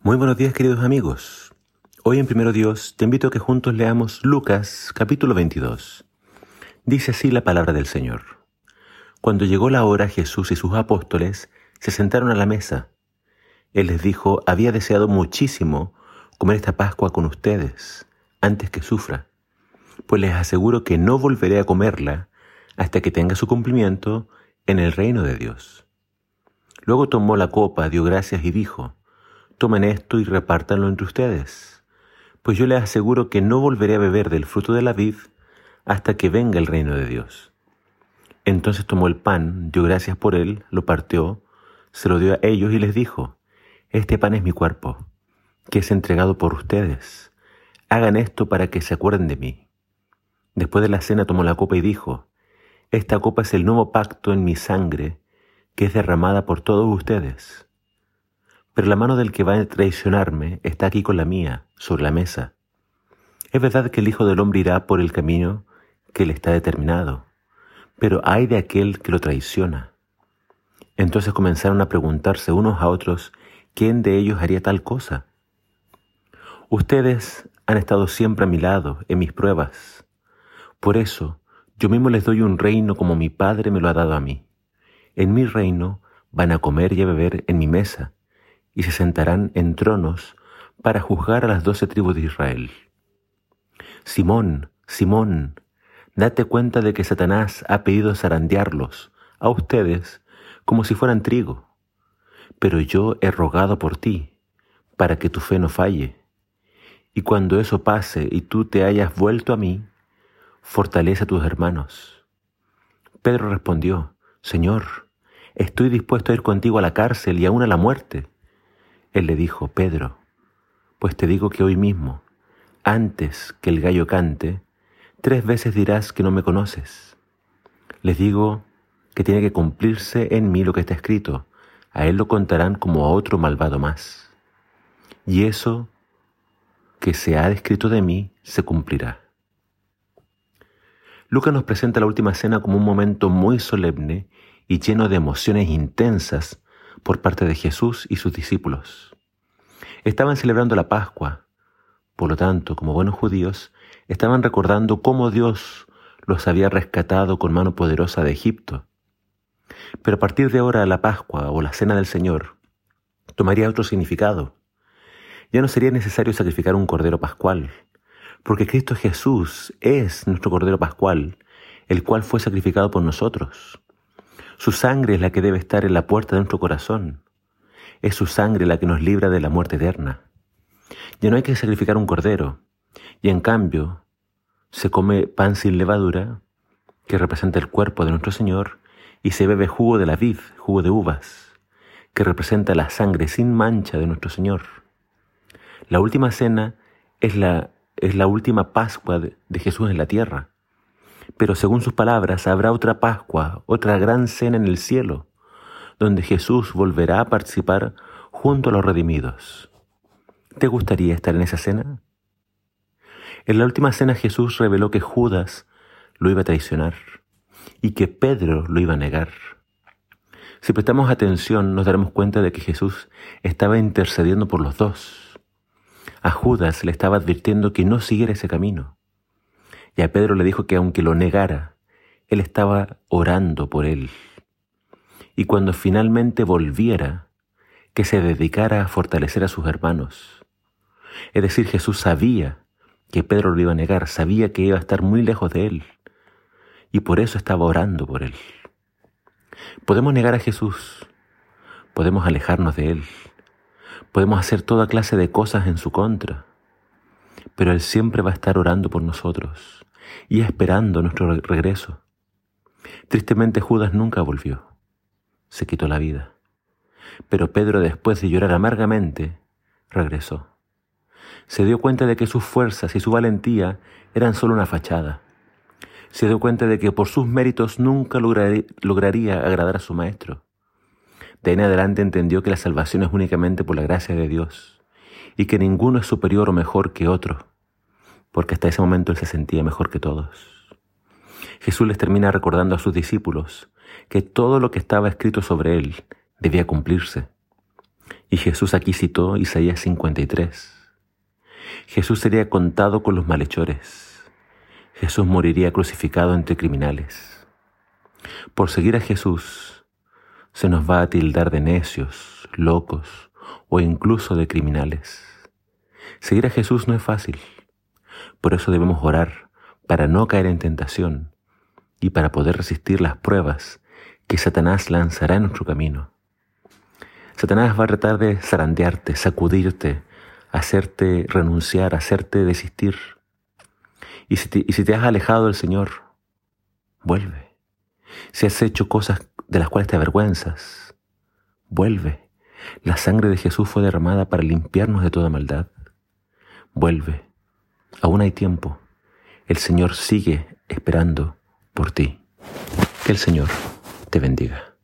Muy buenos días queridos amigos. Hoy en Primero Dios te invito a que juntos leamos Lucas capítulo 22. Dice así la palabra del Señor. Cuando llegó la hora Jesús y sus apóstoles se sentaron a la mesa. Él les dijo, había deseado muchísimo comer esta Pascua con ustedes antes que sufra, pues les aseguro que no volveré a comerla hasta que tenga su cumplimiento en el reino de Dios. Luego tomó la copa, dio gracias y dijo, tomen esto y repártanlo entre ustedes, pues yo les aseguro que no volveré a beber del fruto de la vid hasta que venga el reino de Dios. Entonces tomó el pan, dio gracias por él, lo partió, se lo dio a ellos y les dijo, Este pan es mi cuerpo, que es entregado por ustedes. Hagan esto para que se acuerden de mí. Después de la cena tomó la copa y dijo, Esta copa es el nuevo pacto en mi sangre, que es derramada por todos ustedes. Pero la mano del que va a traicionarme está aquí con la mía, sobre la mesa. Es verdad que el Hijo del Hombre irá por el camino que le está determinado, pero hay de aquel que lo traiciona. Entonces comenzaron a preguntarse unos a otros quién de ellos haría tal cosa. Ustedes han estado siempre a mi lado en mis pruebas. Por eso yo mismo les doy un reino como mi Padre me lo ha dado a mí. En mi reino van a comer y a beber en mi mesa y se sentarán en tronos para juzgar a las doce tribus de Israel. Simón, Simón, date cuenta de que Satanás ha pedido zarandearlos a ustedes como si fueran trigo, pero yo he rogado por ti, para que tu fe no falle. Y cuando eso pase y tú te hayas vuelto a mí, fortalece a tus hermanos. Pedro respondió, Señor, estoy dispuesto a ir contigo a la cárcel y aún a la muerte. Él le dijo, Pedro, pues te digo que hoy mismo, antes que el gallo cante, tres veces dirás que no me conoces. Les digo que tiene que cumplirse en mí lo que está escrito, a él lo contarán como a otro malvado más. Y eso que se ha descrito de mí se cumplirá. Lucas nos presenta la última cena como un momento muy solemne y lleno de emociones intensas por parte de Jesús y sus discípulos. Estaban celebrando la Pascua, por lo tanto, como buenos judíos, estaban recordando cómo Dios los había rescatado con mano poderosa de Egipto. Pero a partir de ahora la Pascua o la Cena del Señor tomaría otro significado. Ya no sería necesario sacrificar un cordero pascual, porque Cristo Jesús es nuestro cordero pascual, el cual fue sacrificado por nosotros. Su sangre es la que debe estar en la puerta de nuestro corazón. Es su sangre la que nos libra de la muerte eterna. Ya no hay que sacrificar un cordero, y en cambio se come pan sin levadura, que representa el cuerpo de nuestro Señor, y se bebe jugo de la vid, jugo de uvas, que representa la sangre sin mancha de nuestro Señor. La última cena es la, es la última Pascua de Jesús en la tierra. Pero según sus palabras, habrá otra Pascua, otra gran cena en el cielo, donde Jesús volverá a participar junto a los redimidos. ¿Te gustaría estar en esa cena? En la última cena Jesús reveló que Judas lo iba a traicionar y que Pedro lo iba a negar. Si prestamos atención nos daremos cuenta de que Jesús estaba intercediendo por los dos. A Judas le estaba advirtiendo que no siguiera ese camino. Y a Pedro le dijo que aunque lo negara, él estaba orando por él. Y cuando finalmente volviera, que se dedicara a fortalecer a sus hermanos. Es decir, Jesús sabía que Pedro lo iba a negar, sabía que iba a estar muy lejos de él. Y por eso estaba orando por él. Podemos negar a Jesús, podemos alejarnos de él, podemos hacer toda clase de cosas en su contra, pero Él siempre va a estar orando por nosotros y esperando nuestro regreso. Tristemente Judas nunca volvió, se quitó la vida. Pero Pedro, después de llorar amargamente, regresó. Se dio cuenta de que sus fuerzas y su valentía eran solo una fachada. Se dio cuenta de que por sus méritos nunca lograría agradar a su maestro. De ahí en adelante entendió que la salvación es únicamente por la gracia de Dios y que ninguno es superior o mejor que otro porque hasta ese momento él se sentía mejor que todos. Jesús les termina recordando a sus discípulos que todo lo que estaba escrito sobre él debía cumplirse. Y Jesús aquí citó Isaías 53. Jesús sería contado con los malhechores. Jesús moriría crucificado entre criminales. Por seguir a Jesús se nos va a tildar de necios, locos o incluso de criminales. Seguir a Jesús no es fácil. Por eso debemos orar para no caer en tentación y para poder resistir las pruebas que Satanás lanzará en nuestro camino. Satanás va a tratar de zarandearte, sacudirte, hacerte renunciar, hacerte desistir. Y si, te, y si te has alejado del Señor, vuelve. Si has hecho cosas de las cuales te avergüenzas, vuelve. La sangre de Jesús fue derramada para limpiarnos de toda maldad. Vuelve. Aún hay tiempo. El Señor sigue esperando por ti. Que el Señor te bendiga.